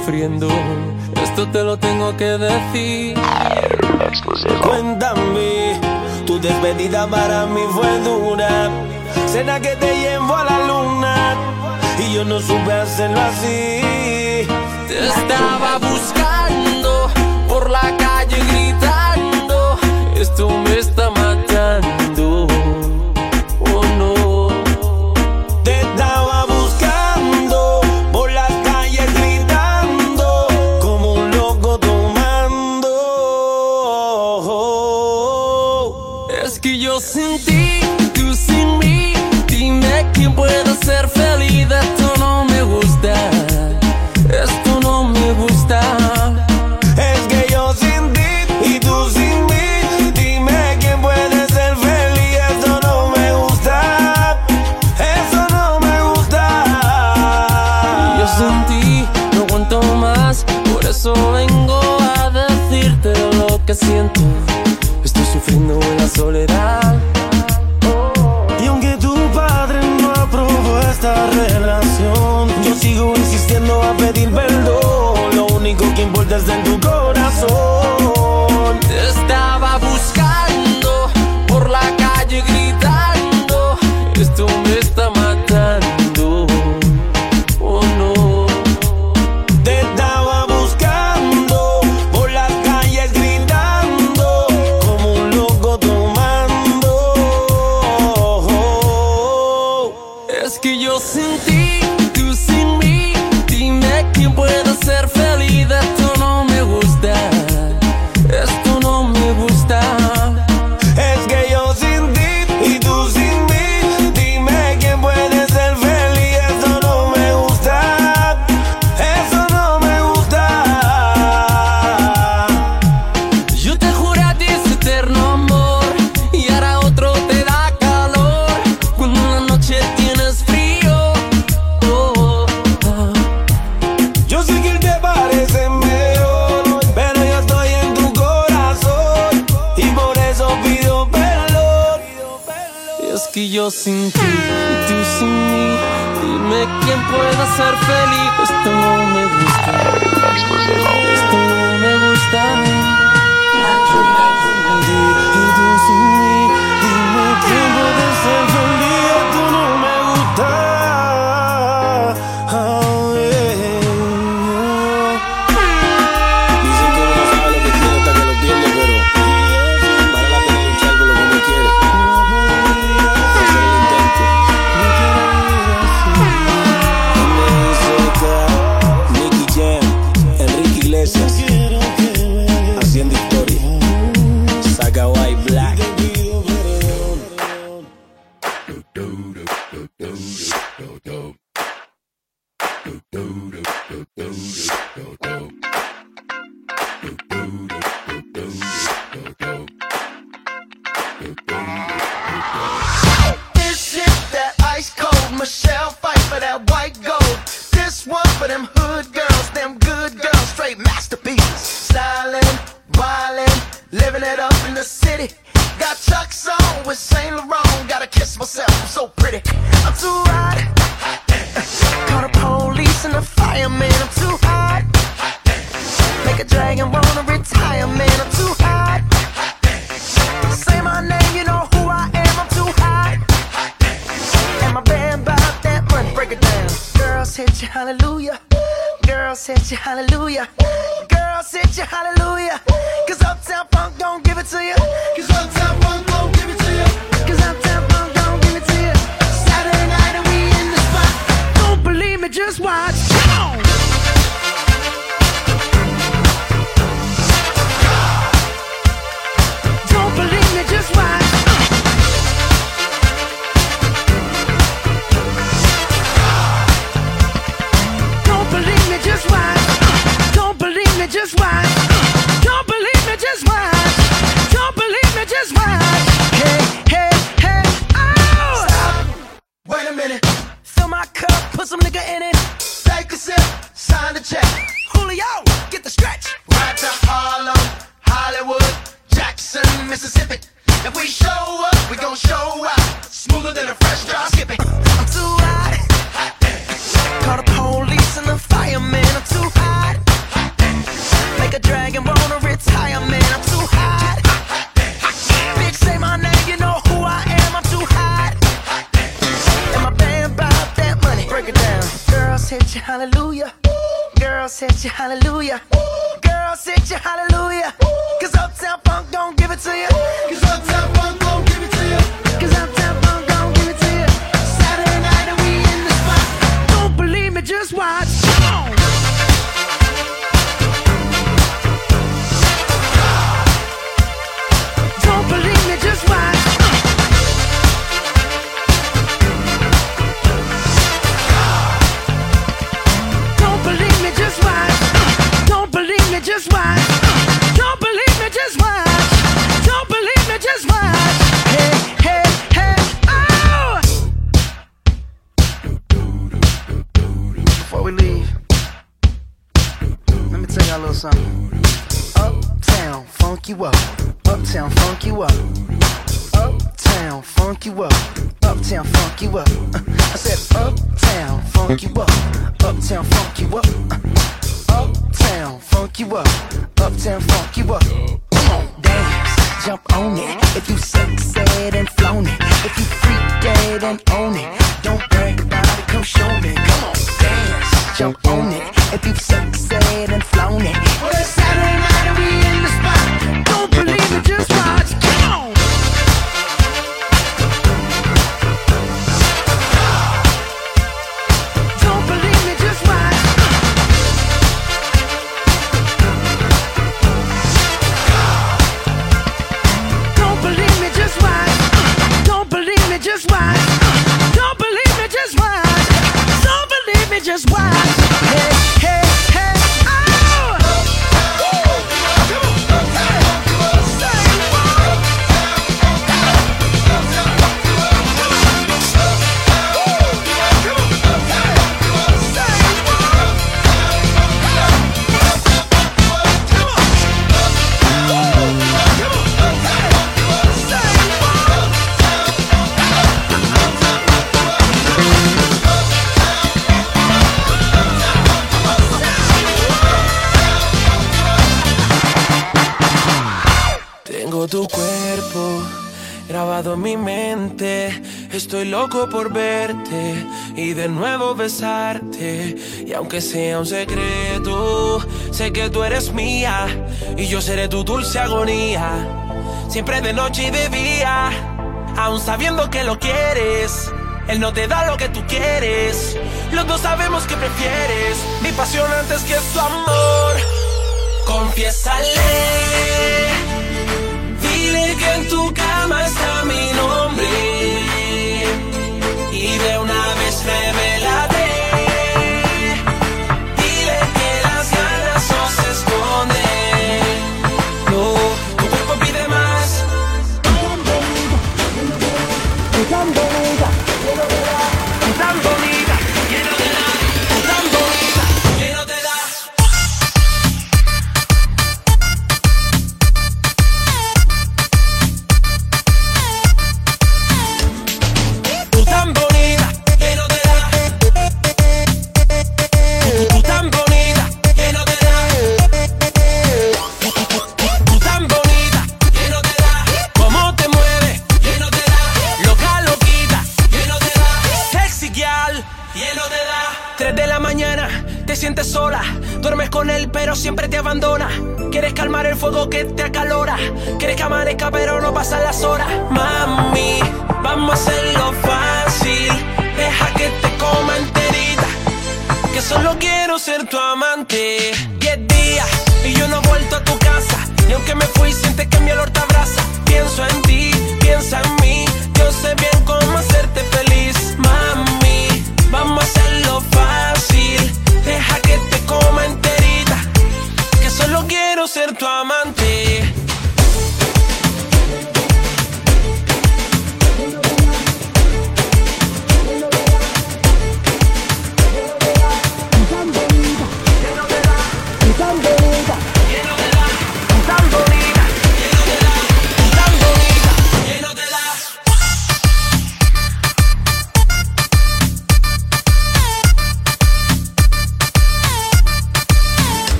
sufriendo. you up. Uh, I said uptown, funk you up. Uptown, funk you up. Uptown, funk you up. Uptown, funk you up. Come on, dance, jump on it. If you suck, said and flown it. If you freak dead and own it. besarte y aunque sea un secreto, sé que tú eres mía y yo seré tu dulce agonía. Siempre de noche y de día, aún sabiendo que lo quieres. Él no te da lo que tú quieres. Los dos sabemos que prefieres mi pasión antes que su amor. Confiésale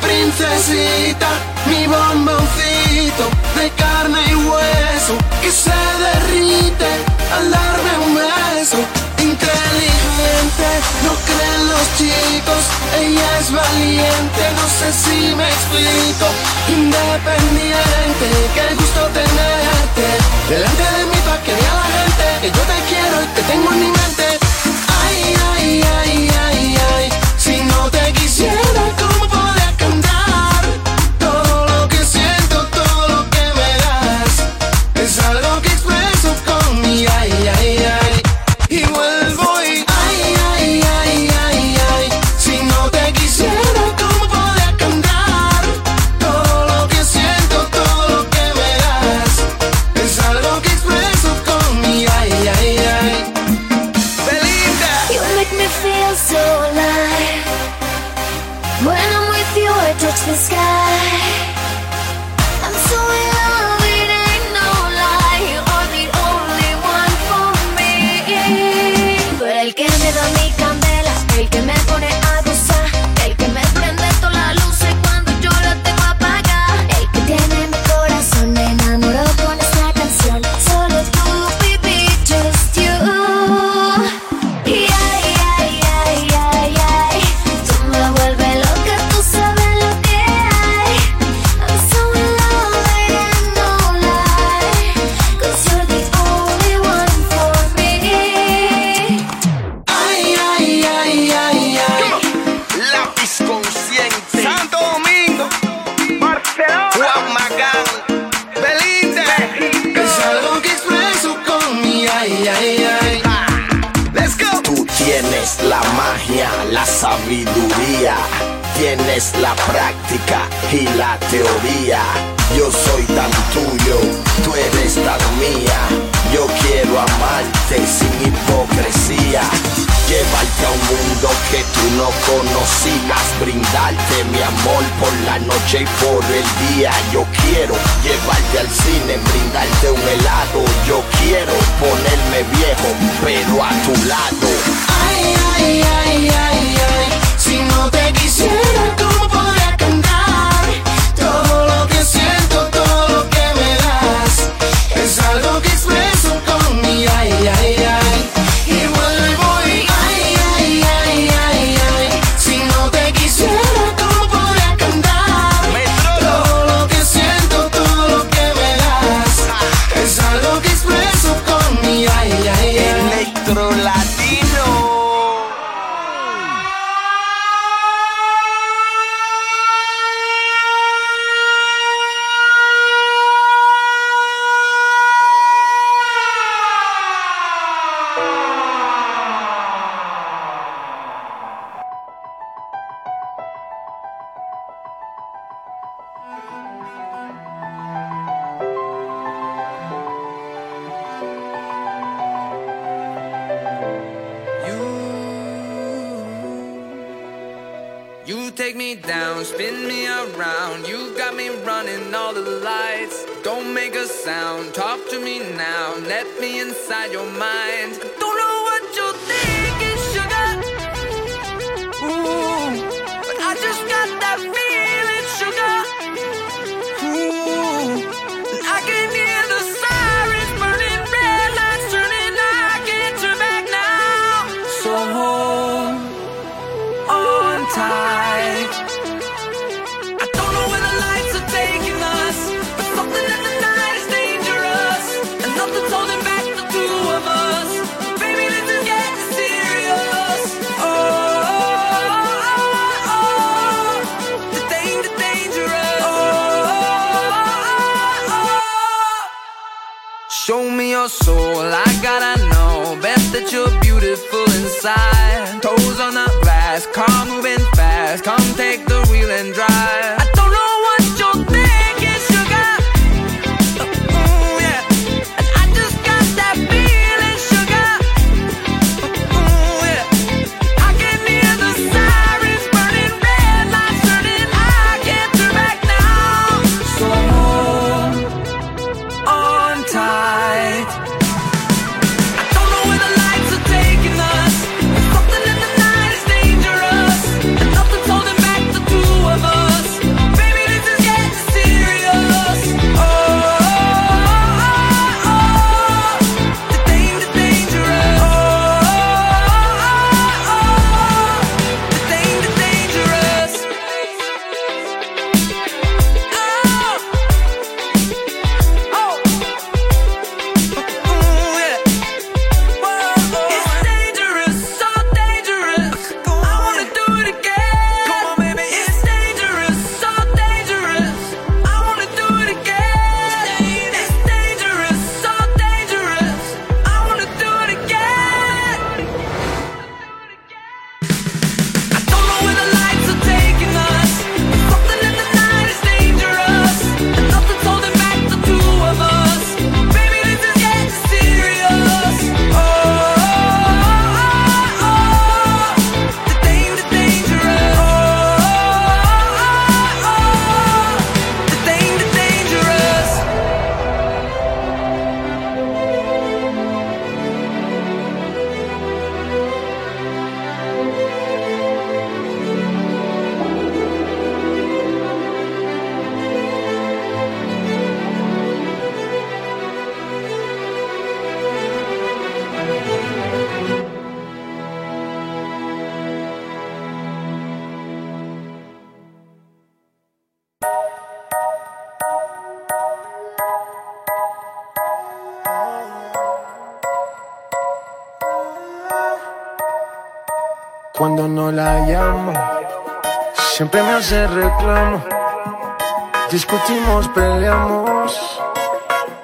princesita, mi bomboncito de carne y hueso que se derrite al darme un beso. Inteligente, no creen los chicos, ella es valiente, no sé si me explico. Independiente, qué gusto tenerte delante de mí pa' que vea la gente que yo te quiero y te tengo en mi mente. Tienes la práctica y la teoría. Yo soy tan tuyo, tú eres tan mía. Yo quiero amarte sin hipocresía. Llevarte a un mundo que tú no conocías, brindarte mi amor por la noche y por el día. Yo quiero llevarte al cine, brindarte un helado. Yo quiero ponerme viejo, pero a tu lado. Ay, ay, ay, ay si no te quisiera. to me now. Let me inside your mind. Don't that you're beautiful inside. Toes on the glass, car moving fast. Come take the wheel and drive. Hace reclamo. Discutimos, peleamos.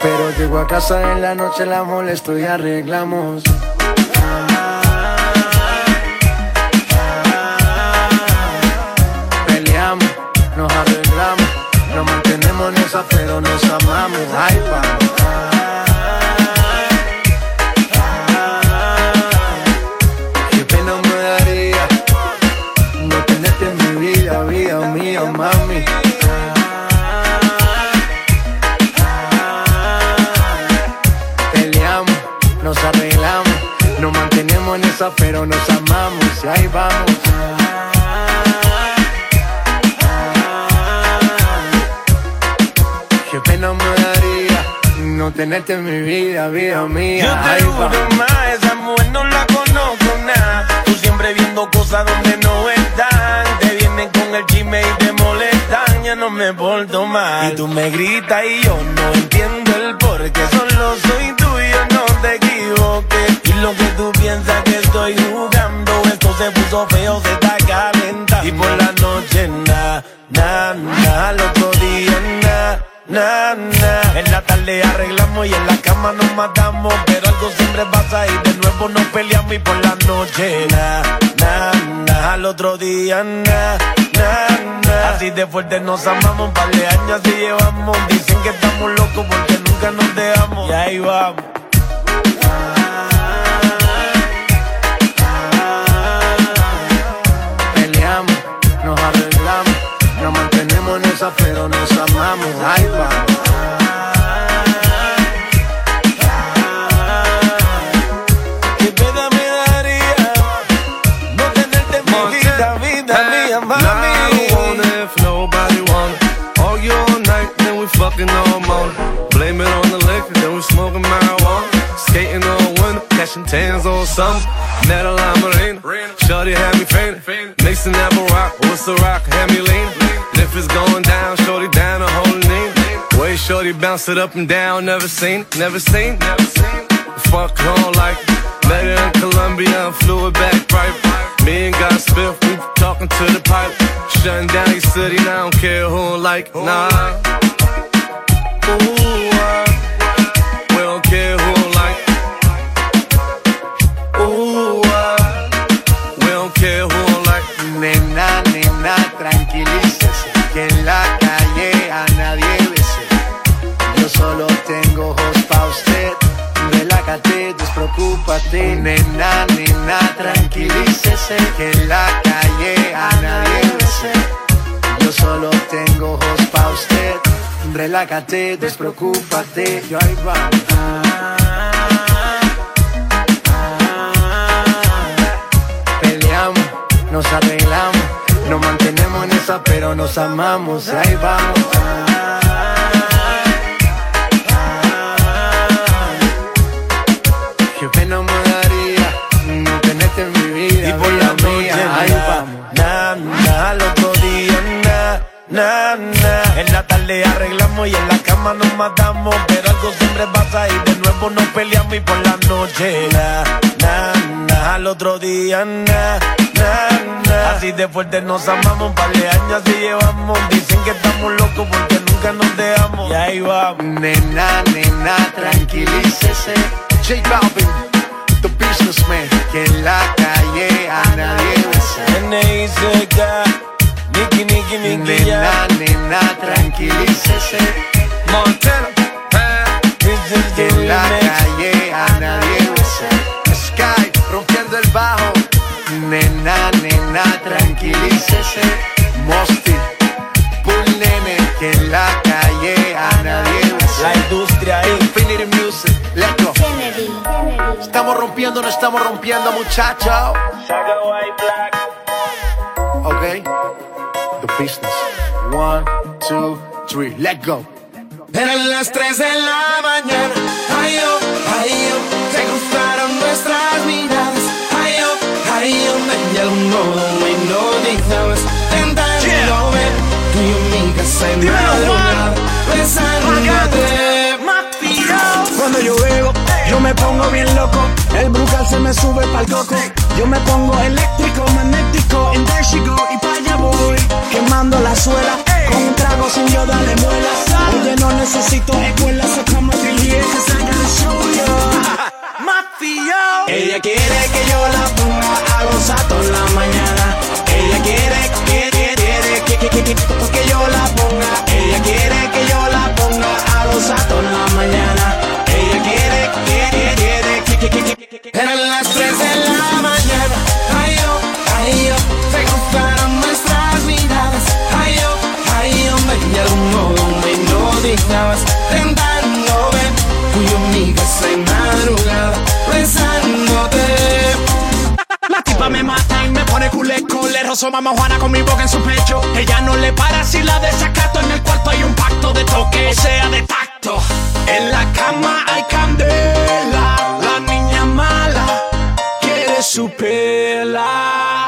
Pero llego a casa en la noche, la molesto y arreglamos. Peleamos, nos arreglamos. Nos mantenemos en esa, pero nos amamos. Ay, vamos. Esa, pero nos amamos y ahí vamos. Qué pena me daría no tenerte en mi vida, vida mía. Yo te ahí juro vamos. más, esa mujer no la conozco nada. Tú siempre viendo cosas donde no están. Te vienen con el chisme y te molestan. Ya no me porto mal. Y tú me gritas y yo no entiendo el por qué. Solo soy tuyo, no te equivoques. Y lo que tú piensas que estoy jugando, esto se puso feo, se está calentando. Y por la noche, na, na. Al otro día, na. Na, na. En la tarde arreglamos y en la cama nos matamos. Pero algo siempre pasa y de nuevo nos peleamos. Y por la noche, na, na, na. Al otro día, na, Así de fuerte nos amamos. Par de años así llevamos. Dicen que estamos locos porque nunca nos dejamos. Y ahí vamos. Peleamos, nos arreglamos, nos mantenemos en esa, pero nos amamos. Ahí vamos. Fucking all morning. Blame it on the liquor, then we smoking marijuana. Skating all winter, catching tans all summer. Met a lima marina, shorty had me fainting. Mason never rock, what's the rock? Had me leaning. And if it's going down, shorty down a whole knee. Way shorty bounce it up and down, never seen, never seen, never seen. Fuck on like met her in Colombia and flew it back right. Me and God Spiff, we talking to the pilot. Shutting down your city, and I don't care who don't like, nah. Ti. Nena, nena, tranquilícese que en la calle a nadie besé. Yo solo tengo ojos pa' usted. Relájate, despreocúpate, yo ahí vamos. Peleamos, nos arreglamos, nos mantenemos en esa, pero nos amamos, ahí vamos. Na. En la tarde arreglamos y en la cama nos matamos, pero algo siempre pasa y de nuevo nos peleamos y por la noche, na, na, na, al otro día, na, na, na. Así de fuerte nos amamos, un par de años así llevamos, dicen que estamos locos porque nunca nos dejamos. Y ahí vamos. Nena, nena, tranquilícese. J Balvin, the businessman, que en la calle a nadie besa. N.I.C.K. Nicky, Nicky, Nicky, ya. Nena, nena, tranquilícese. Montana, this is Que the en la remix. calle a nadie besa. Sky, rompiendo el bajo. Nena, nena, tranquilícese. Mosty, Bull Nene, que en la calle a nadie besa. La industria ahí. Infinity Music, let's go. Kennedy. Estamos rompiendo, no estamos rompiendo, muchachos. Business. One, two, three, let go. Eran las 3 de la mañana. Ay, yo, ay, yo. Se cruzaron nuestras miradas. Ay, yo, ay, yo. De algún modo me hipnotizabas. Tentando ver tu y mi casa en madrugada. Besándote. Cuando yo bebo, yo me pongo bien loco. El brucal se me sube pa'l coco. Yo me pongo eléctrico, magnético. And there she go, y pa' voy. Quemando la suela, con un trago sin yo darle muela. Oye, no necesito escuela, in here, 'cause I gotta show ya. Ella quiere que yo la ponga a gozar toda la mañana. Ella quiere, quiere, quiere que, que, que, que, que yo la ponga. Mamá Juana con mi boca en su pecho. Ella no le para si la desacato. En el cuarto hay un pacto de toque, sea, de tacto. En la cama hay candela. La niña mala quiere su pela.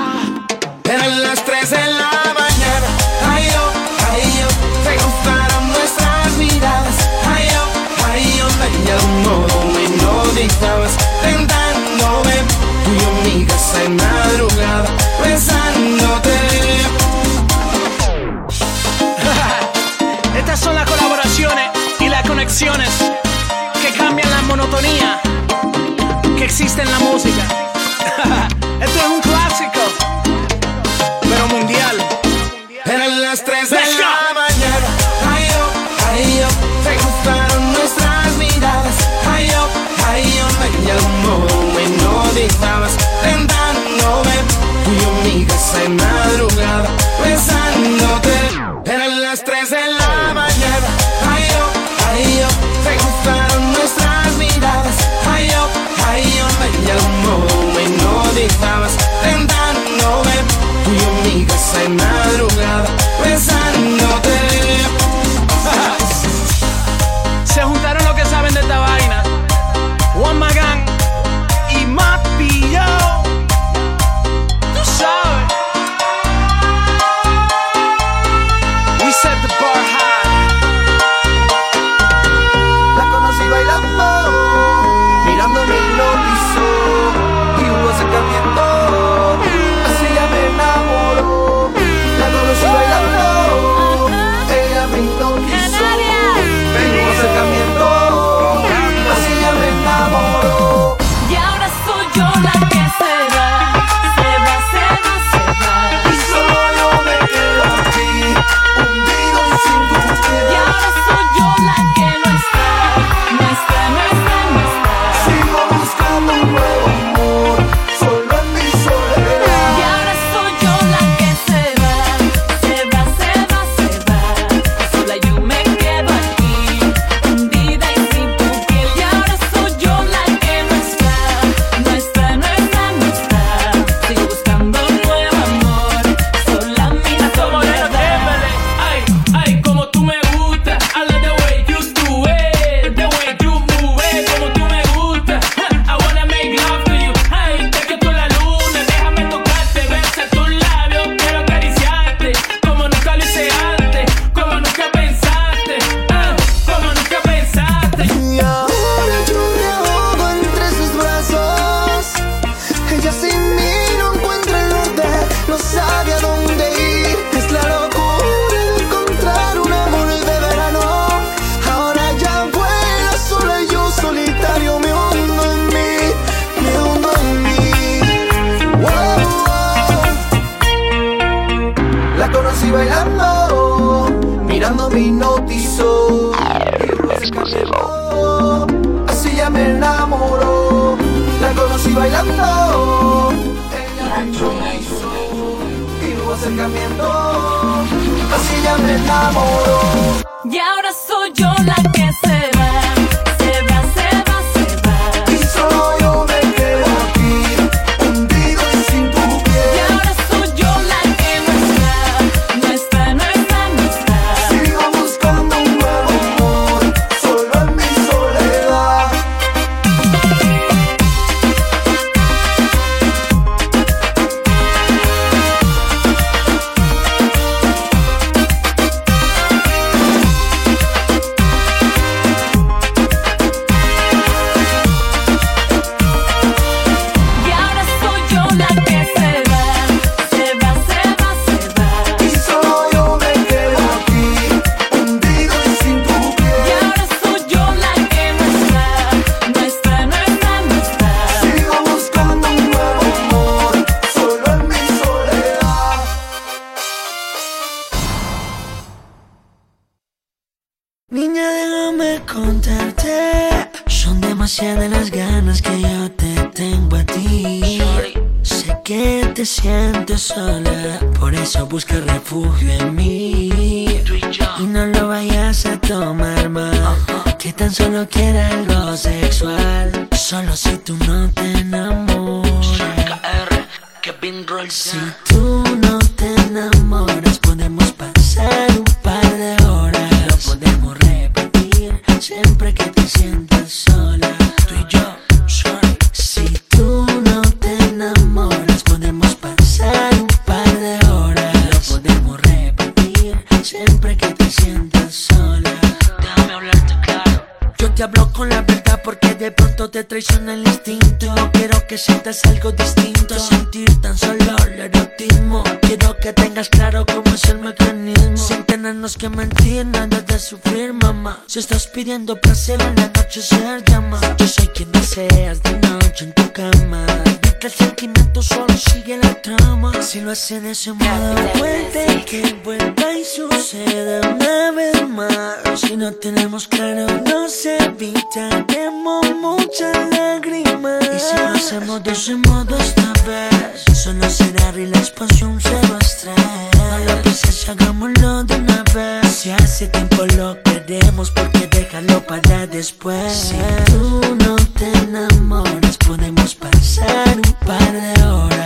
Si lo hace de ese modo, puede que vuelva y suceda una vez más. Si no tenemos claro, nos evitaremos muchas lágrimas. Y si lo hacemos de ese modo esta vez, solo será relax, pasión, cero estrés. No lo pienses, hagámoslo de una vez. Si hace tiempo lo queremos, porque déjalo para después. Si tú no te enamoras, podemos pasar un par de horas.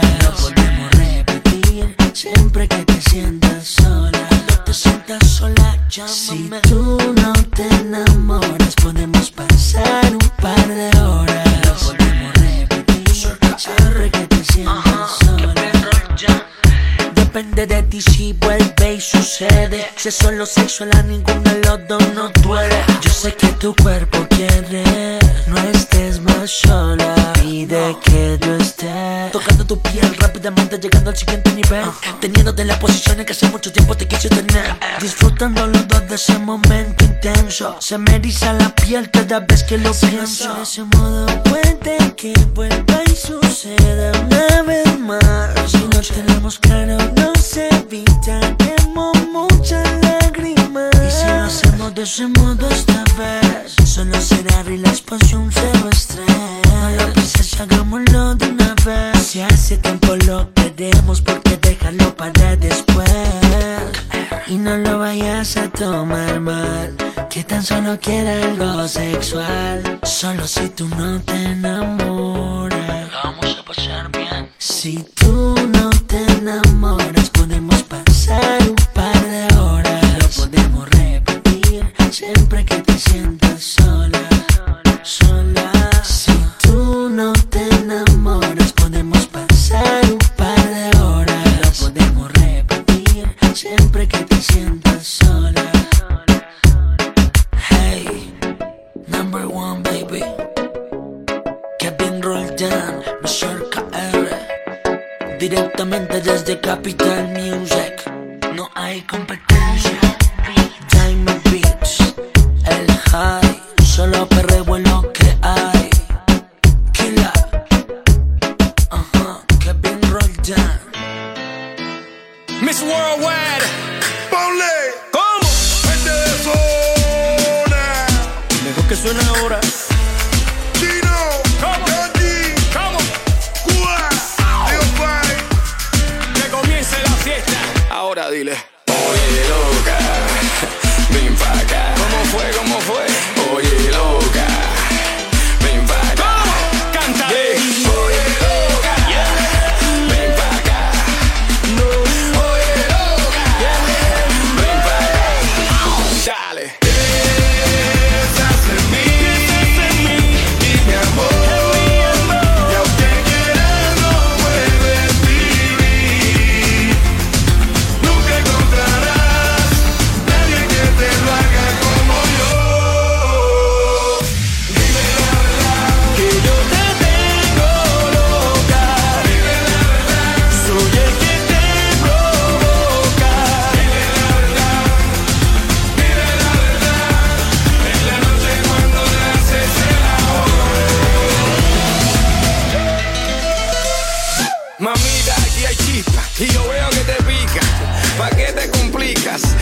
Siempre que te sientas sola. Te sientas sola, llámame. Si tú no te enamoras, podemos pasar un par de horas. Lo podemos repetir siempre que te sientas sola. Depende de ti si vuelve y sucede. Si es solo sexual a ninguno de los dos no duele. Yo sé que tu cuerpo quiere. No estés más sola. Pide que yo esté. Tocando tu piel rápidamente, llegando al siguiente nivel. Teniéndote en la posición en que hace mucho tiempo te quise tener. Disfrutando los dos de ese momento intenso. Se me eriza la piel cada vez que lo pienso. De ese modo puede que vuelva y suceda una vez más. Si no tenemos claro, nos evitaremos muchas lágrimas. Y si lo hacemos de ese modo esta vez, solo será relax, pasión, cero estrés. No lo pienses, hagámoslo de una vez. Si hace tiempo lo queremos, porque déjalo para después. Y no lo vayas a tomar mal, que tan solo quiera algo sexual. Solo si tú no te enamoras, vamos a pasar bien. Si tú siempre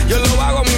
Yo lo hago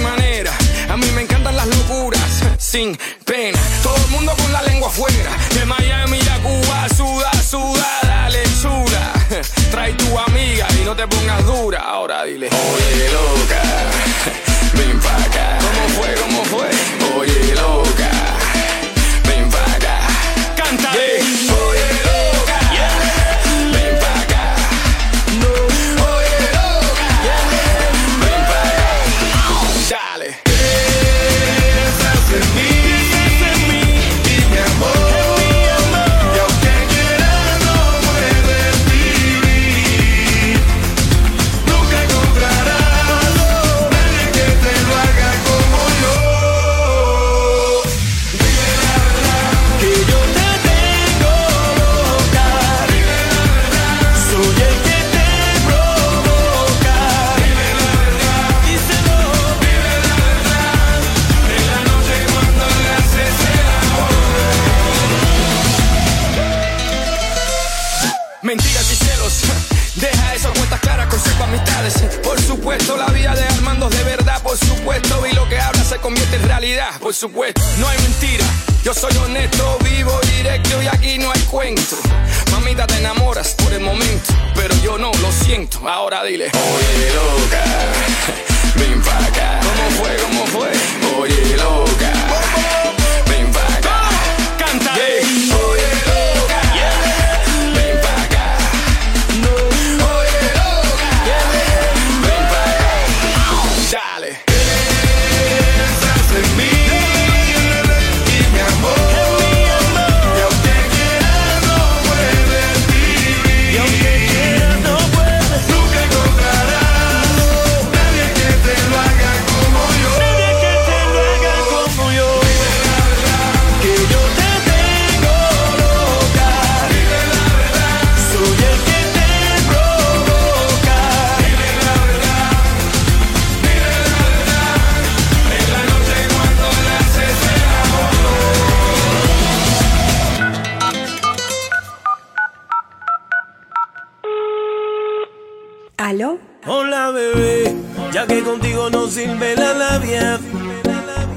que contigo no sirve la labia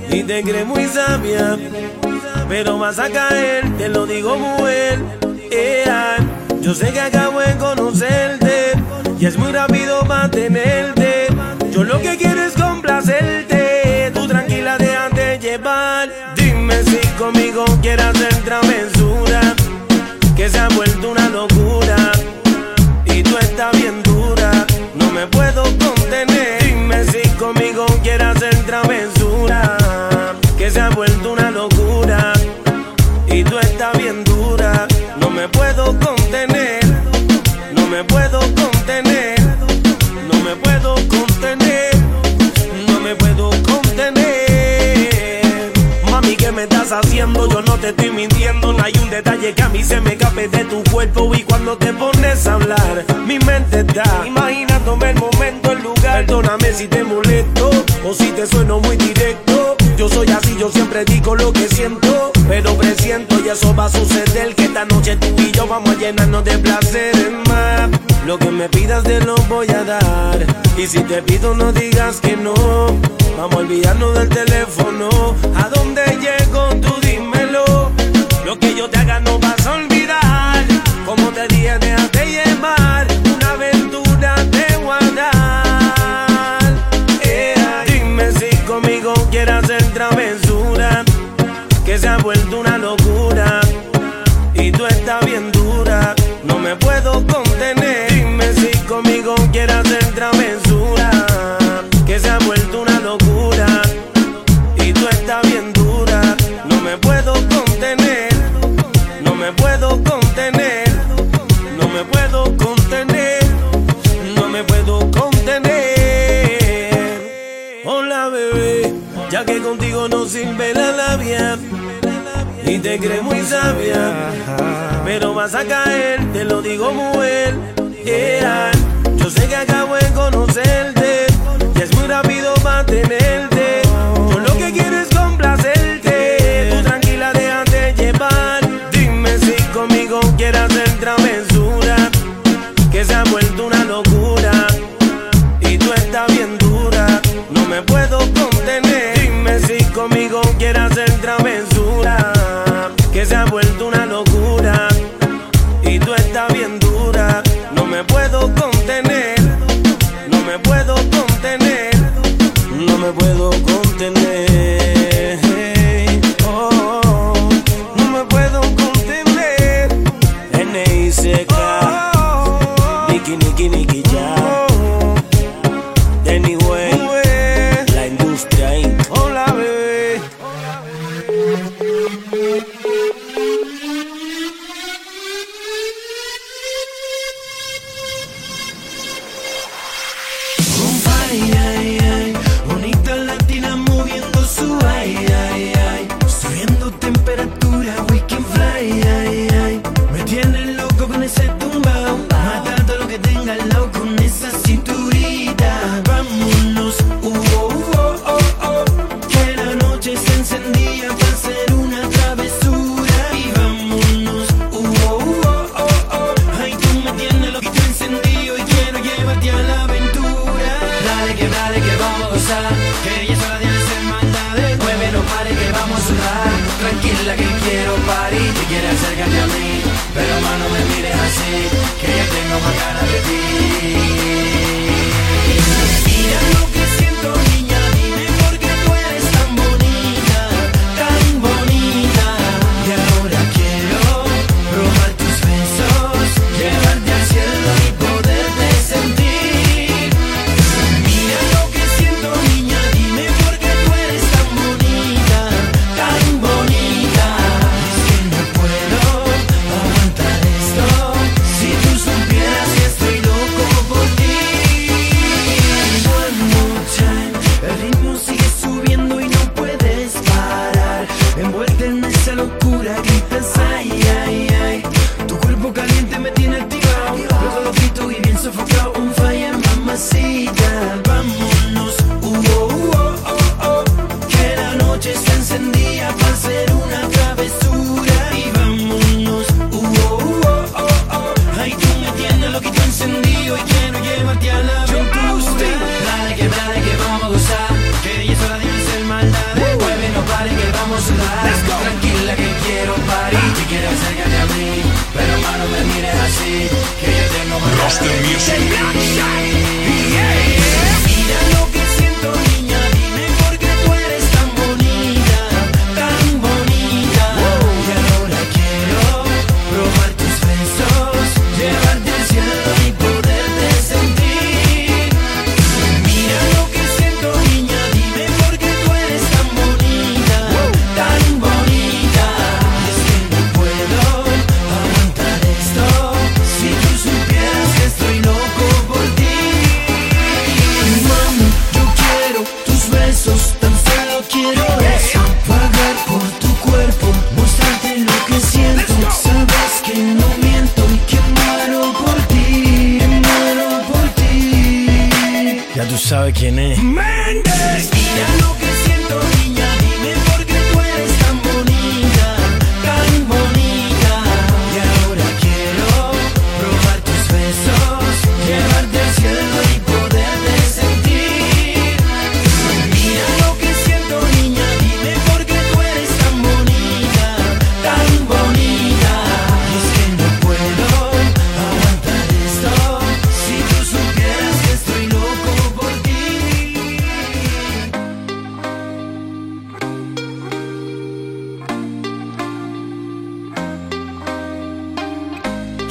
y te crees muy sabia, pero vas a caer, te lo digo mujer. Yeah. Yo sé que acabo de conocerte y es muy rápido mantenerte. Yo lo que quiero es complacerte, tú tranquila déjate llevar. Dime si conmigo quieras hacer travesura, que se ha vuelto un yo no te estoy mintiendo. No hay un detalle que a mí se me escape de tu cuerpo. Y cuando te pones a hablar, mi mente está imaginándome el momento, el lugar. Perdóname si te molesto o si te sueno muy directo. Yo soy así, yo siempre digo lo que siento, pero presiento y eso va a suceder. Que esta noche tú y yo vamos a llenarnos de placer en más. Lo que me pidas te lo voy a dar. Y si te pido no digas que no. Vamos a olvidarnos del teléfono. ¿A dónde llego? Tú dímelo. Lo que yo te haga no vas a olvidar. Como te dije, déjate te crees muy sabia, pero vas a caer, te lo digo mujer. Yeah. Yo sé que acabo de conocerte y es muy rápido mantenerte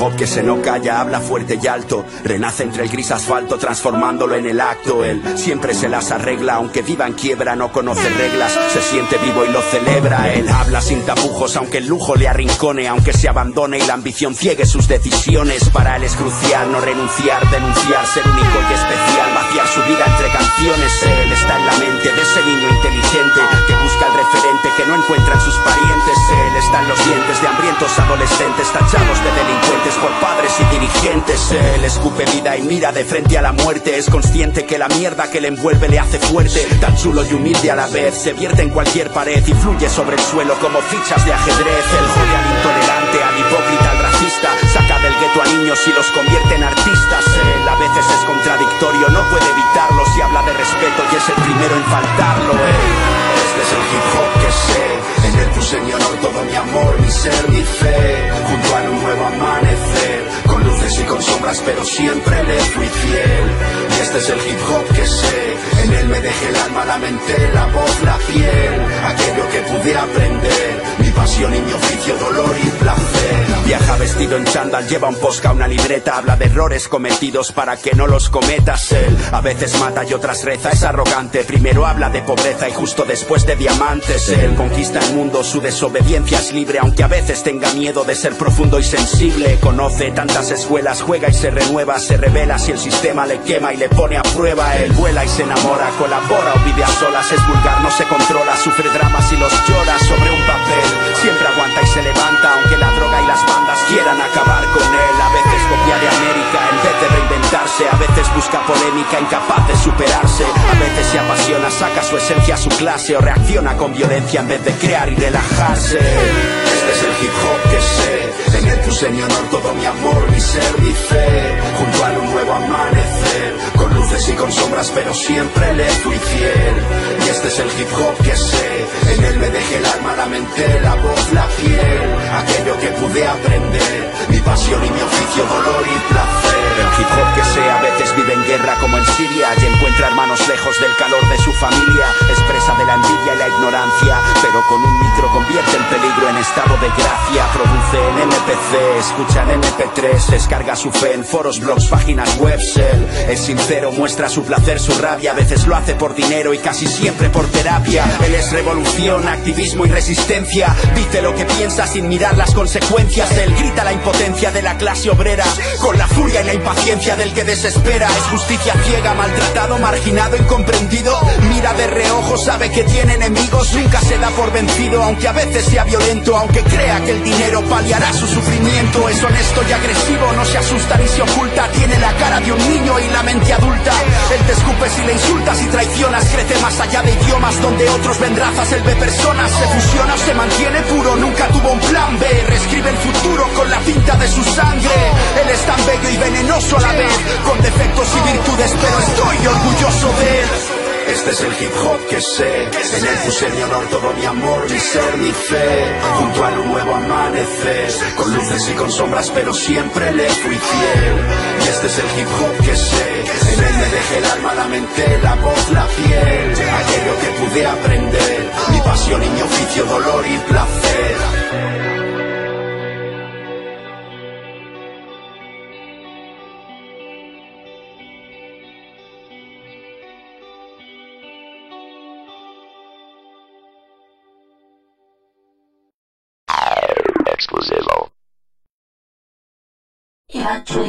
Hop que se no calla, habla fuerte y alto, renace entre el gris asfalto transformándolo en el acto. Él siempre se las arregla, aunque viva en quiebra, no conoce reglas, se siente vivo y lo celebra. Él habla sin tapujos, aunque el lujo le arrincone, aunque se abandone y la ambición ciegue sus decisiones. Para él es crucial no renunciar, denunciar, ser único y especial, vaciar su vida entre canciones. Él está en la mente de ese niño inteligente que busca el referente que no encuentra en sus parientes. Él está en los dientes de hambrientos adolescentes tachados de Él escupe vida y mira de frente a la muerte. Es consciente que la mierda que le envuelve le hace fuerte. Tan chulo y humilde a la vez. Se vierte en cualquier pared y fluye sobre el suelo como fichas de ajedrez. El jode al intolerante, al hipócrita, al racista. Saca del gueto a niños y los convierte en artistas. Él a veces es contradictorio, no puede evitarlo si habla de respeto y es el primero en faltarlo. Él. Este es el hip hop que sé. En él puse mi honor, todo mi amor, mi ser, mi fe. Junto a un nuevo amanecer. Y con sombras, pero siempre le fui fiel. Y este es el hip hop que sé. En él me dejé el alma, la mente, la voz, la piel. Aquello que pude aprender. Mi pasión y mi oficio, dolor y placer. Viaja vestido en chándal, lleva un posca, una libreta. Habla de errores cometidos para que no los cometas. Él a veces mata y otras reza, es arrogante. Primero habla de pobreza y justo después de diamantes. Él conquista el mundo, su desobediencia es libre, aunque a veces tenga miedo de ser profundo y sensible. Conoce tantas escuelas, juega y se renueva, se revela si el sistema le quema y le pone a prueba. Él vuela y se enamora, colabora o vive a solas, es vulgar, no se controla, sufre dramas y los llora sobre un papel. Siempre aguanta y se levanta, aunque la droga y las bandas quieran acabar con él. A veces copia de América en vez a veces busca polémica, incapaz de superarse. A veces se apasiona, saca su esencia a su clase o reacciona con violencia en vez de crear y relajarse. Este es el hip hop que sé, en él puse mi honor, todo mi amor, mi ser, mi fe. Junto a un nuevo amanecer, con luces y con sombras, pero siempre le fui fiel. Y este es el hip hop que sé, en él me dejé el alma, la mente, la voz, la piel. Aquello que pude aprender, mi pasión y mi oficio, dolor y placer. El hip hop que sé a veces vive en guerra como en Siria y encuentra hermanos lejos del calor de su familia. Expresa de la envidia y la ignorancia, pero con un micro convierte el peligro en estado de gracia. Produce en MPC, escucha en MP3, descarga su fe en foros, blogs, páginas web. Es sincero, muestra su placer, su rabia. A veces lo hace por dinero y casi siempre por terapia. Él es revolución, activismo y resistencia. Dice lo que piensa sin mirar las consecuencias. Él grita la impotencia de la clase obrera con la furia y la impaciencia del que desespera. Es justicia ciega, maltratado, marginado, incomprendido. Mira de reojo, sabe que tiene enemigos. Nunca se da por vencido, aunque a veces sea violento. Aunque crea que el dinero paliará su sufrimiento. Es honesto y agresivo, no se asusta ni se oculta. Tiene la cara de un niño y la mente adulta. Él te escupe si le insultas y traicionas. Crece más allá de idiomas donde otros ven razas. Él ve personas, se fusiona, se mantiene puro. Nunca tuvo un plan B. Reescribe el futuro con la tinta de su sangre. Él es tan bello y venenoso vez. Con defectos y virtudes, pero estoy orgulloso de él. Este es el hip hop que sé, en él puse mi honor, todo mi amor, mi ser, mi fe, junto a un nuevo amanecer, con luces y con sombras, pero siempre le fui fiel. Y este es el hip hop que sé, en él me dejé el alma, la mente, la voz, la piel, aquello que pude aprender, mi pasión y mi oficio, dolor y placer. country.